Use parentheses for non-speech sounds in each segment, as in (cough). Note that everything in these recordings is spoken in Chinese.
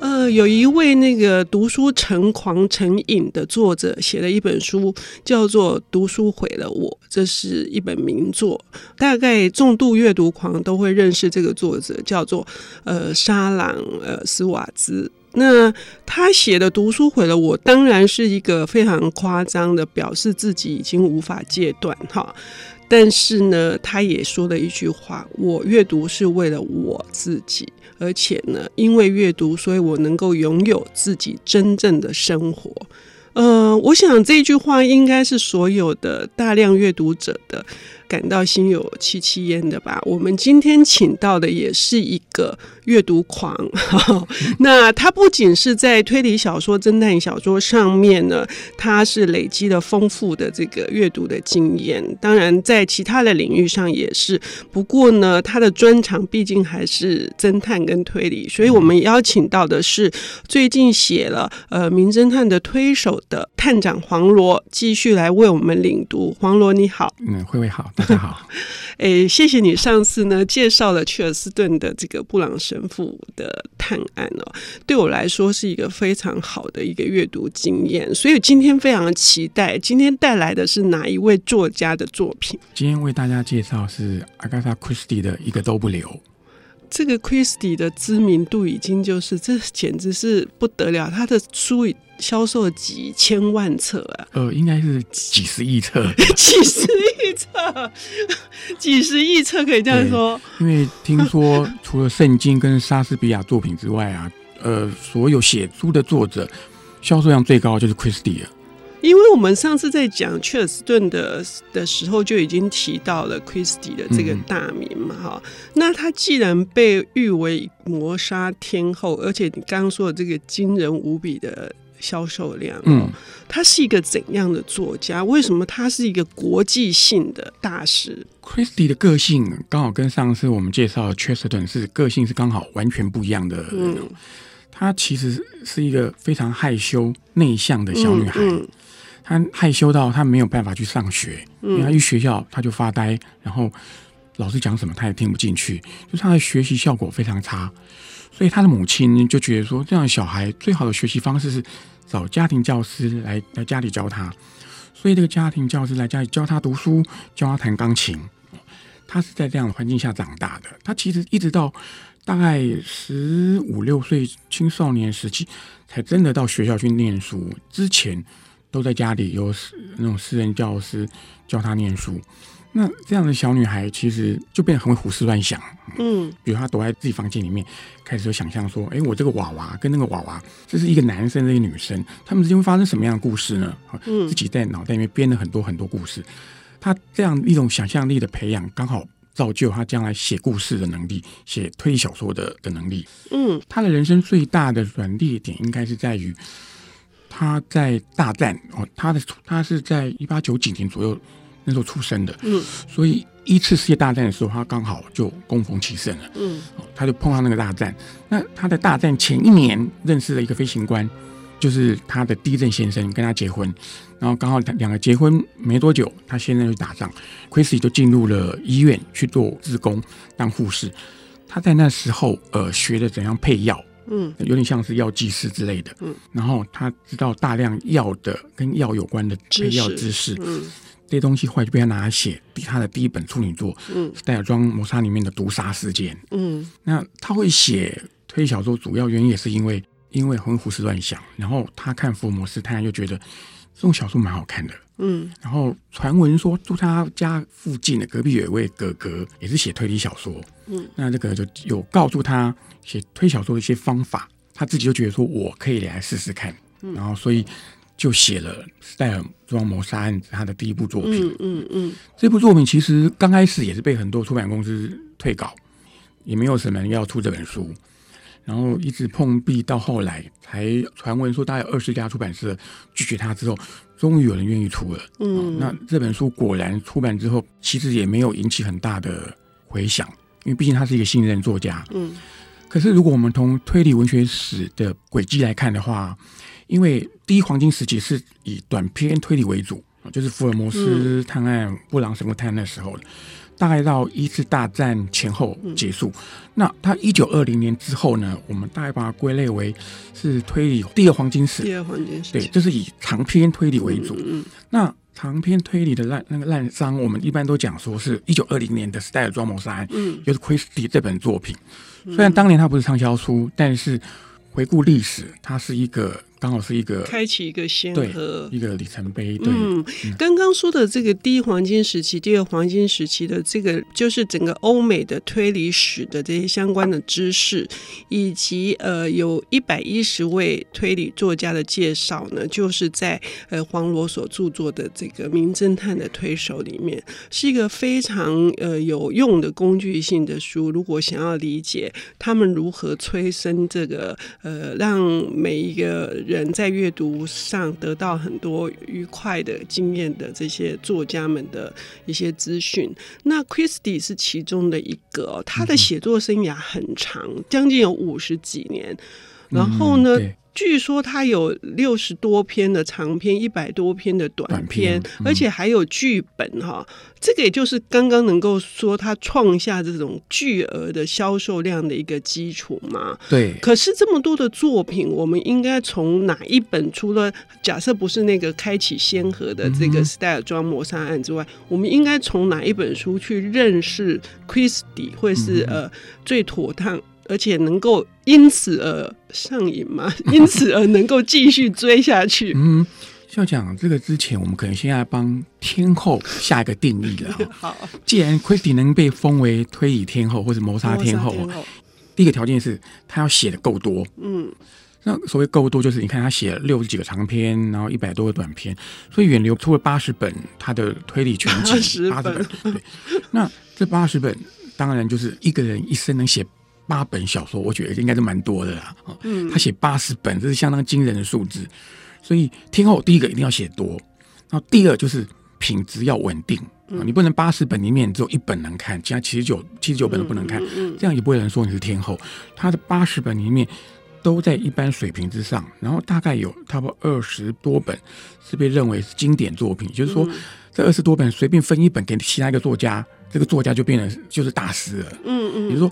呃，有一位那个读书成狂成瘾的作者写了一本书，叫做《读书毁了我》，这是一本名作。大概重度阅读狂都会认识这个作者，叫做呃沙朗呃斯瓦兹。那他写的《读书毁了我》，当然是一个非常夸张的表示自己已经无法戒断哈。但是呢，他也说了一句话：“我阅读是为了我自己，而且呢，因为阅读，所以我能够拥有自己真正的生活。”呃，我想这句话应该是所有的大量阅读者的。感到心有戚戚焉的吧。我们今天请到的也是一个阅读狂，(laughs) 那他不仅是在推理小说、侦探小说上面呢，他是累积了丰富的这个阅读的经验。当然，在其他的领域上也是。不过呢，他的专长毕竟还是侦探跟推理，所以我们邀请到的是最近写了呃《名侦探的推手》的探长黄罗，继续来为我们领读。黄罗你好，嗯，慧慧好。大家好，诶，谢谢你上次呢介绍了切尔斯顿的这个布朗神父的探案哦，对我来说是一个非常好的一个阅读经验，所以今天非常期待，今天带来的是哪一位作家的作品？今天为大家介绍是阿加莎·克里斯蒂的一个都不留。这个 Christie 的知名度已经就是这简直是不得了，他的书销售几千万册啊，(laughs) 呃，应该是 (laughs) 几十亿册，几十亿册，几十亿册可以这样说。因为听说除了圣经跟莎士比亚作品之外啊，呃，所有写书的作者销售量最高就是 Christie 了。因为我们上次在讲切尔斯顿的的时候，就已经提到了 Christie 的这个大名嘛，哈、嗯。那他既然被誉为磨砂天后，而且你刚刚说的这个惊人无比的销售量，嗯，他是一个怎样的作家？为什么他是一个国际性的大师？Christie 的个性刚好跟上次我们介绍的切尔斯顿是个性是刚好完全不一样的。嗯，她其实是一个非常害羞内向的小女孩。嗯嗯他害羞到他没有办法去上学，因为他一学校他就发呆，然后老师讲什么他也听不进去，就是他的学习效果非常差。所以他的母亲就觉得说，这样的小孩最好的学习方式是找家庭教师来来家里教他。所以这个家庭教师来家里教他读书，教他弹钢琴。他是在这样的环境下长大的。他其实一直到大概十五六岁青少年时期，才真的到学校去念书。之前。都在家里有那种私人教师教他念书，那这样的小女孩其实就变得很会胡思乱想。嗯，比如她躲在自己房间里面，开始就想象说：“哎，我这个娃娃跟那个娃娃，这是一个男生，这个女生，他们之间会发生什么样的故事呢？”嗯，自己在脑袋里面编了很多很多故事。她这样一种想象力的培养，刚好造就她将来写故事的能力，写推理小说的的能力。嗯，她的人生最大的转捩点应该是在于。他在大战哦，他的他是在一八九几年左右那时候出生的，嗯，所以一次世界大战的时候，他刚好就攻逢其盛了，嗯，他就碰到那个大战。那他在大战前一年认识了一个飞行官，就是他的第一任先生，跟他结婚，然后刚好两个结婚没多久，他先生就打仗，Christie 就进入了医院去做志工当护士。他在那时候呃学了怎样配药。嗯，有点像是药剂师之类的。嗯，然后他知道大量药的跟药有关的配药知识。嗯，这些东西后来就被他拿来写他的第一本处女作。嗯，戴尔庄谋杀里面的毒杀事件。嗯，那他会写推理小说，主要原因也是因为因为很胡思乱想。然后他看福尔摩斯，他就觉得这种小说蛮好看的。嗯，然后传闻说住他家附近的隔壁有一位哥哥，也是写推理小说。嗯，那这个就有告诉他写推小说的一些方法，他自己就觉得说我可以来试试看。嗯，然后所以就写了《戴尔庄谋杀案》他的第一部作品。嗯嗯，嗯，这部作品其实刚开始也是被很多出版公司退稿，也没有什么人要出这本书。然后一直碰壁，到后来才传闻说，大概有二十家出版社拒绝他之后，终于有人愿意出了。嗯，那这本书果然出版之后，其实也没有引起很大的回响。因为毕竟他是一个新任作家。嗯，可是如果我们从推理文学史的轨迹来看的话，因为第一黄金时期是以短篇推理为主，就是福尔摩斯探案、嗯、布朗什么探案的时候，大概到一次大战前后结束。嗯、那他一九二零年之后呢，我们大概把它归类为是推理第二黄金史。第二黄金史，对，就是以长篇推理为主。嗯，嗯那长篇推理的烂那个滥觴，我们一般都讲说是一九二零年的《时代尔庄谋杀案》，嗯，就是 Christie 这本作品。虽然当年它不是畅销书，但是回顾历史，它是一个。刚好是一个开启一个先河，一个里程碑。对，嗯，刚刚说的这个第一黄金时期、第二黄金时期的这个，就是整个欧美的推理史的这些相关的知识，以及呃，有一百一十位推理作家的介绍呢，就是在呃黄罗所著作的这个《名侦探的推手》里面，是一个非常呃有用的工具性的书。如果想要理解他们如何催生这个呃，让每一个人在阅读上得到很多愉快的经验的这些作家们的一些资讯，那 Christie 是其中的一个，他的写作生涯很长，将近有五十几年，然后呢，嗯据说他有六十多篇的长篇，一百多篇的短篇，而且还有剧本哈。这个也就是刚刚能够说他创下这种巨额的销售量的一个基础嘛。对。可是这么多的作品，我们应该从哪一本？除了假设不是那个开启先河的这个史代尔庄谋杀案之外，嗯、我们应该从哪一本书去认识 Christie 会是、嗯、呃最妥当？而且能够因此而上瘾吗？(laughs) 因此而能够继续追下去？嗯，校长这个之前，我们可能先要帮天后下一个定义了。(laughs) 好，既然 Christie 能被封为推理天后或者谋杀天后，天后第一个条件是他要写的够多。嗯，那所谓够多，就是你看他写了六十几个长篇，然后一百多个短篇，所以远流出了八十本他的推理全集，八十本。对，那这八十本当然就是一个人一生能写。八本小说，我觉得应该是蛮多的啦。嗯，他写八十本，这是相当惊人的数字。所以天后第一个一定要写多，然后第二就是品质要稳定。嗯，你不能八十本里面只有一本能看，其他七十九七十九本都不能看，这样也不会有人说你是天后。他的八十本里面都在一般水平之上，然后大概有差不多二十多本是被认为是经典作品，就是说这二十多本随便分一本给其他一个作家，这个作家就变成就是大师了。嗯嗯，比如说。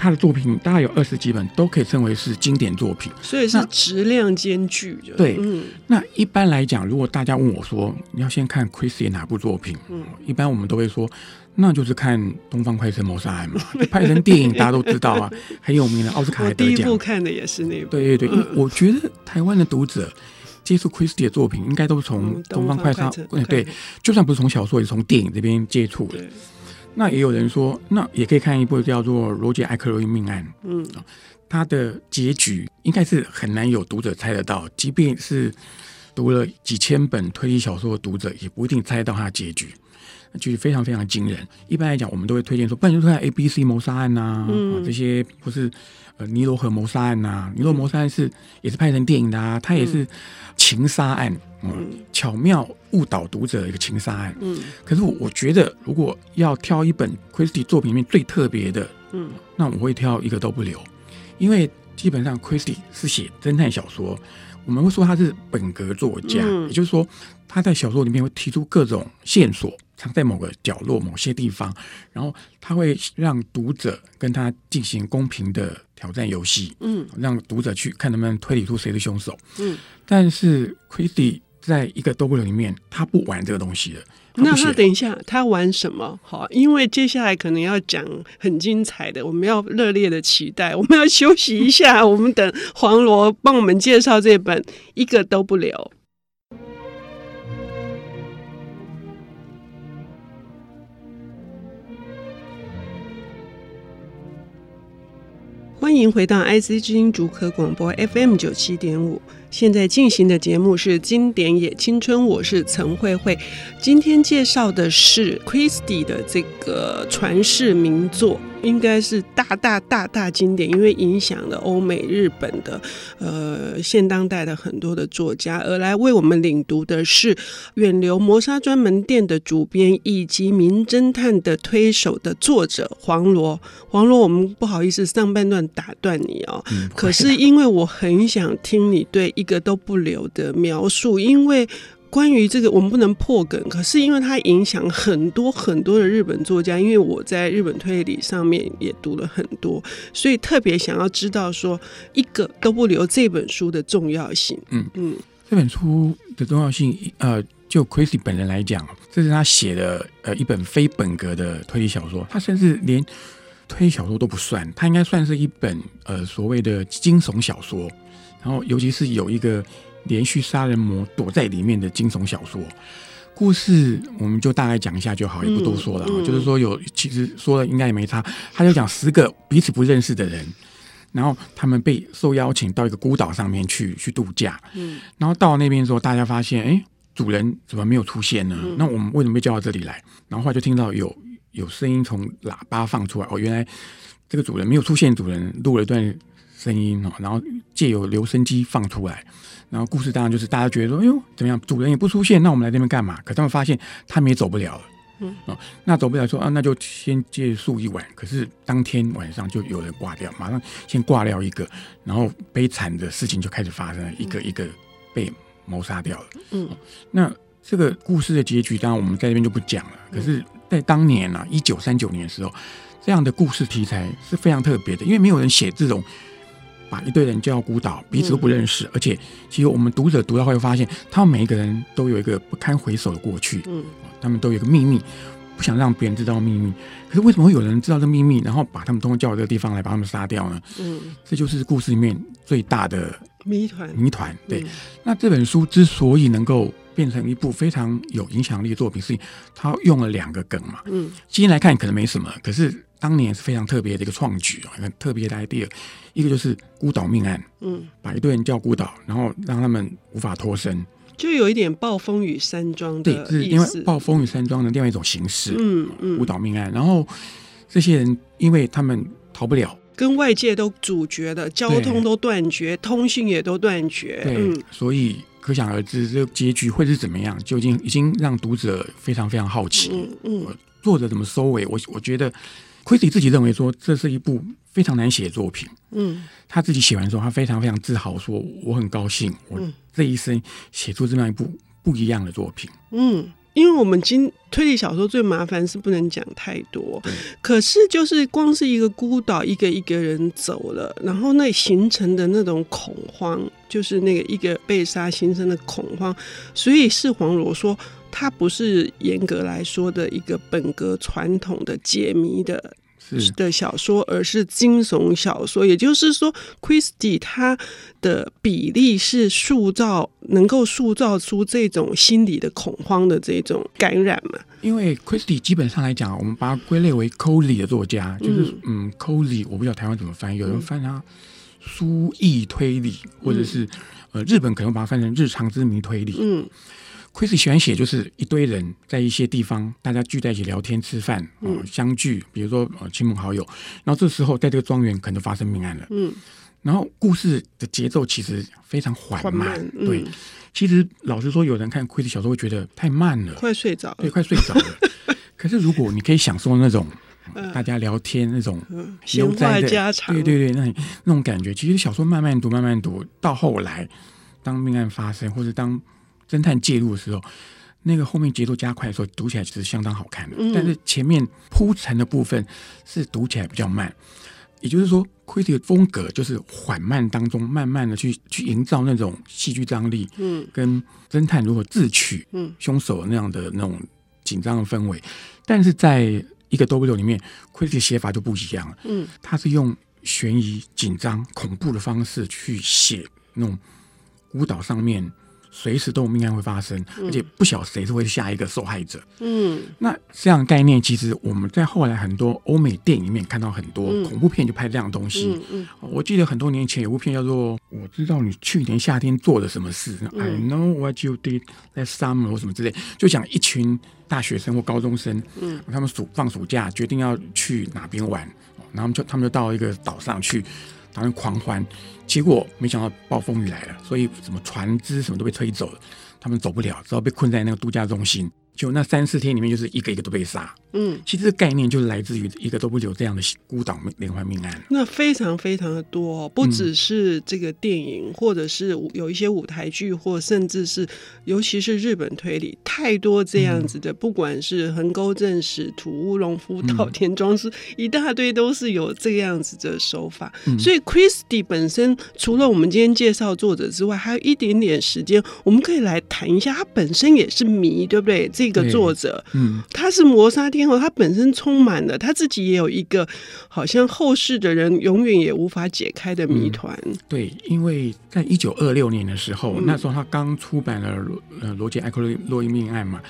他的作品大概有二十几本，都可以称为是经典作品，所以是质量兼具的。对，嗯，那一般来讲，如果大家问我说你要先看 Christie 哪部作品，嗯，一般我们都会说，那就是看《东方快车谋杀案》嘛，(laughs) 拍成电影大家都知道啊，很有名的奥斯卡还得奖。第一部看的也是那部。对对对，我觉得台湾的读者接触 Christie 的作品，应该都是从《东方快车》对对，就算不是从小说，也是从电影这边接触的。那也有人说，那也可以看一部叫做《罗杰·艾克罗伊命案》。嗯，他的结局应该是很难有读者猜得到，即便是读了几千本推理小说的读者，也不一定猜到他的结局。就是非常非常惊人。一般来讲，我们都会推荐说，不然就看 A、B、C 谋杀案呐，啊，这些或是呃尼罗河谋杀案呐。尼罗谋杀案是也是拍成电影的啊，它也是情杀案，嗯，巧妙误导读者的一个情杀案。嗯，可是我我觉得，如果要挑一本 Christie 作品里面最特别的，嗯，那我会挑一个都不留，因为基本上 Christie 是写侦探小说，我们会说他是本格作家，也就是说他在小说里面会提出各种线索。藏在某个角落、某些地方，然后他会让读者跟他进行公平的挑战游戏，嗯，让读者去看能不能推理出谁是凶手，嗯。但是 Christie 在一个都不留里面，他不玩这个东西的。他那他等一下，他玩什么？好，因为接下来可能要讲很精彩的，我们要热烈的期待。我们要休息一下，我们等黄罗帮我们介绍这本一个都不留。欢迎回到 IC 之音竹科广播 FM 九七点五，现在进行的节目是《经典也青春》，我是陈慧慧。今天介绍的是 Christie 的这个传世名作应该是大大大大经典，因为影响了欧美、日本的呃现当代的很多的作家。而来为我们领读的是远流磨砂专门店的主编以及名侦探的推手的作者黄罗。黄罗，我们不好意思上半段打断你哦，嗯、可是因为我很想听你对一个都不留的描述，因为。关于这个，我们不能破梗，可是因为它影响很多很多的日本作家，因为我在日本推理上面也读了很多，所以特别想要知道说一个都不留这本书的重要性。嗯嗯，这本书的重要性，呃，就 Christie 本人来讲，这是他写的呃一本非本格的推理小说，他甚至连推理小说都不算，他应该算是一本呃所谓的惊悚小说，然后尤其是有一个。连续杀人魔躲在里面的惊悚小说故事，我们就大概讲一下就好，也不多说了。嗯嗯、就是说有，其实说了应该也没差。他就讲十个彼此不认识的人，然后他们被受邀请到一个孤岛上面去去度假。嗯，然后到那边之后，大家发现，哎，主人怎么没有出现呢？嗯、那我们为什么被叫到这里来？然后后来就听到有有声音从喇叭放出来，哦，原来这个主人没有出现，主人录了一段声音哦，然后借由留声机放出来。然后故事当然就是大家觉得说，哎呦，怎么样？主人也不出现，那我们来这边干嘛？可他们发现他们也走不了了。嗯，哦，那走不了，说啊，那就先借宿一晚。可是当天晚上就有人挂掉，马上先挂掉一个，然后悲惨的事情就开始发生了，一个一个被谋杀掉了。嗯，哦，那这个故事的结局，当然我们在这边就不讲了。可是，在当年啊，一九三九年的时候，这样的故事题材是非常特别的，因为没有人写这种。把一堆人叫孤岛，彼此都不认识，嗯、而且其实我们读者读到会发现，他们每一个人都有一个不堪回首的过去，嗯，他们都有一个秘密，不想让别人知道秘密。可是为什么会有人知道这秘密，然后把他们通过叫到这个地方来把他们杀掉呢？嗯，这就是故事里面最大的谜团。谜团，对。嗯、那这本书之所以能够变成一部非常有影响力的作品，是他用了两个梗嘛。嗯，今天来看可能没什么，可是。当年是非常特别的一个创举啊，很特别的 idea。一个就是孤岛命案，嗯，把一堆人叫孤岛，然后让他们无法脱身，就有一点暴风雨山庄。对，是因为暴风雨山庄的另外一种形式，嗯嗯，孤岛命案。然后这些人因为他们逃不了，跟外界都阻绝的，交通都断绝，通讯也都断绝，对，嗯、所以可想而知这个结局会是怎么样，就已经已经让读者非常非常好奇。嗯嗯，作者怎么收尾？我我觉得。Christie 自己认为说，这是一部非常难写的作品。嗯，他自己写完之后，他非常非常自豪，说我很高兴，我这一生写出这样一部不一样的作品。嗯，因为我们今推理小说最麻烦是不能讲太多，可是就是光是一个孤岛，一个一个人走了，然后那形成的那种恐慌，就是那个一个被杀形成的恐慌，所以是黄罗说。它不是严格来说的一个本格传统的解谜的是的小说，而是惊悚小说。也就是说，Christie 他的比例是塑造，能够塑造出这种心理的恐慌的这种感染嘛？因为 Christie 基本上来讲，我们把它归类为 Cozy 的作家，就是嗯，Cozy，我不知道台湾怎么翻译，有人翻它书意推理，或者是呃，日本可能把它翻成日常之谜推理，嗯。Christie 喜欢写，就是一堆人在一些地方，大家聚在一起聊天、吃饭，嗯，相聚，比如说呃亲朋好友，然后这时候在这个庄园可能发生命案了，嗯，然后故事的节奏其实非常缓慢，慢嗯、对，其实老实说，有人看 Christie 小说会觉得太慢了，快睡着了，对，快睡着了。可是如果你可以享受那种 (laughs) 大家聊天那种闲话家常，对对对，那那种感觉，其实小说慢慢读，慢慢读到后来，当命案发生或者当侦探介入的时候，那个后面节奏加快的时候，读起来其实相当好看的。嗯、但是前面铺陈的部分是读起来比较慢，也就是说，Christie 的风格就是缓慢当中，慢慢的去去营造那种戏剧张力，嗯，跟侦探如何自取嗯凶手那样的那种紧张的氛围。但是在一个 W 里面，Christie 的写法就不一样了，嗯，他是用悬疑、紧张、恐怖的方式去写那种孤岛上面。随时都有命案会发生，嗯、而且不晓得谁是会下一个受害者。嗯，那这样的概念，其实我们在后来很多欧美电影里面看到很多恐怖片就拍这样的东西。嗯我记得很多年前有部片叫做《我知道你去年夏天做了什么事》嗯、，I know what you did last summer 或什么之类，就讲一群大学生或高中生，嗯，他们暑放暑假决定要去哪边玩，然后就他们就到一个岛上去。当然狂欢，结果没想到暴风雨来了，所以什么船只什么都被吹走了，他们走不了，只好被困在那个度假中心。就那三四天里面，就是一个一个都被杀。嗯，其实这概念就是来自于一个都不留这样的孤岛连环命案。那非常非常的多，不只是这个电影，嗯、或者是有一些舞台剧，或甚至是尤其是日本推理，太多这样子的，嗯、不管是横沟正史、土屋龙夫、岛田庄司，嗯、一大堆都是有这样子的手法。嗯、所以 Christie 本身除了我们今天介绍作者之外，还有一点点时间，我们可以来谈一下，他本身也是谜，对不对？这个作者，嗯，他是磨砂天后，他本身充满了他自己也有一个好像后世的人永远也无法解开的谜团。嗯。对，因为在一九二六年的时候，嗯、那时候他刚出版了罗呃罗杰艾克洛伊命案嘛，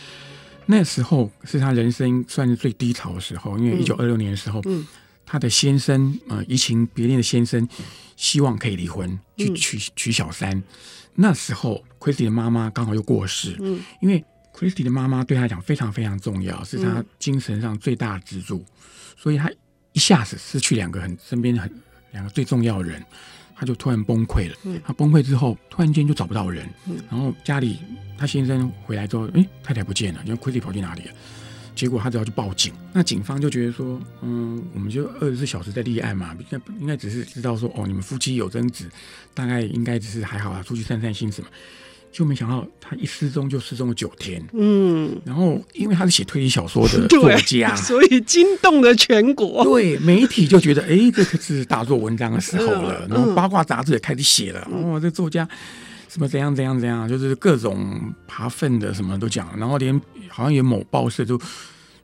那时候是他人生算是最低潮的时候，因为一九二六年的时候，嗯，他的先生呃移情别恋的先生希望可以离婚，去娶娶小三，那时候 Christie 的妈妈刚好又过世，嗯，因为。Christie 的妈妈对他讲非常非常重要，是他精神上最大的支柱，嗯、所以他一下子失去两个很身边很两个最重要的人，他就突然崩溃了。嗯、他崩溃之后，突然间就找不到人，嗯、然后家里他先生回来之后，哎，太太不见了，因为 Christie 跑去哪里了？结果他只要去报警，那警方就觉得说，嗯，我们就二十四小时在立案嘛，应该应该只是知道说，哦，你们夫妻有争执，大概应该只是还好啊，出去散散心什么。就没想到他一失踪就失踪了九天，嗯，然后因为他是写推理小说的 (laughs) 作家，(laughs) 所以惊动了全国。对，媒体就觉得，哎，这可是大做文章的时候了。嗯、然后八卦杂志也开始写了，嗯、哦，这作家什么怎样怎样怎样，就是各种扒粪的什么都讲。然后连好像有某报社就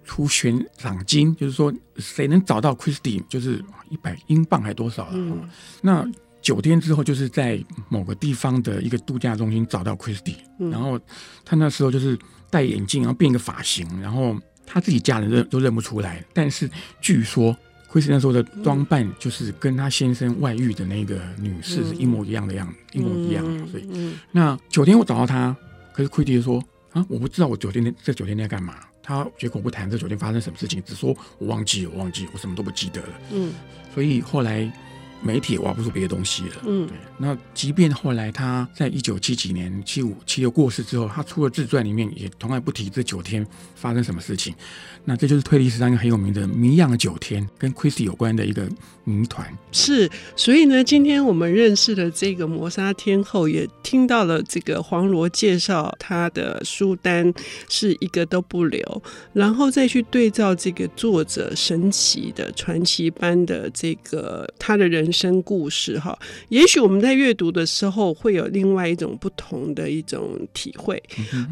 出悬赏金，就是说谁能找到 Christie，就是一百英镑还多少了？嗯、那。九天之后，就是在某个地方的一个度假中心找到 Christie，嗯、然后他那时候就是戴眼镜，然后变一个发型，然后他自己家人认都认不出来。但是据说 Christie 那时候的装扮就是跟他先生外遇的那个女士是一模一样的样子，嗯、一模一样。所以，嗯、那九天我找到他，可是 Christie 说啊，我不知道我九天这九天在干嘛。他绝口不谈这九天发生什么事情，只说我忘记，我忘记，我什么都不记得了。嗯，所以后来。媒体也挖不出别的东西了。嗯，对。那即便后来他在一九七几年七五七六过世之后，他出了自传里面也从来不提这九天发生什么事情。那这就是推理史上一个很有名的谜样的九天，跟 Christie 有关的一个谜团。是，所以呢，今天我们认识了这个摩砂天后，也听到了这个黄罗介绍他的书单是一个都不留，然后再去对照这个作者神奇的传奇般的这个他的人生故事哈，也许我们在阅读的时候会有另外一种不同的一种体会，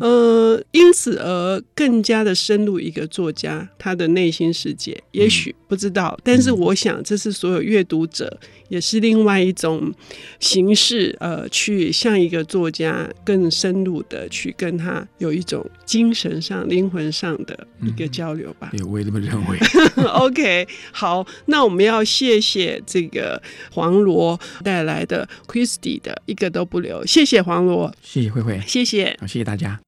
嗯、呃，因此而更加的深入一个作家。他的内心世界，也许不知道，嗯、但是我想，这是所有阅读者，也是另外一种形式，呃，去向一个作家更深入的去跟他有一种精神上、灵魂上的一个交流吧。对、嗯，我也这么认为。(laughs) OK，好，那我们要谢谢这个黄罗带来的 Christie 的一个都不留，谢谢黄罗，谢谢慧慧，谢谢，好，谢谢大家。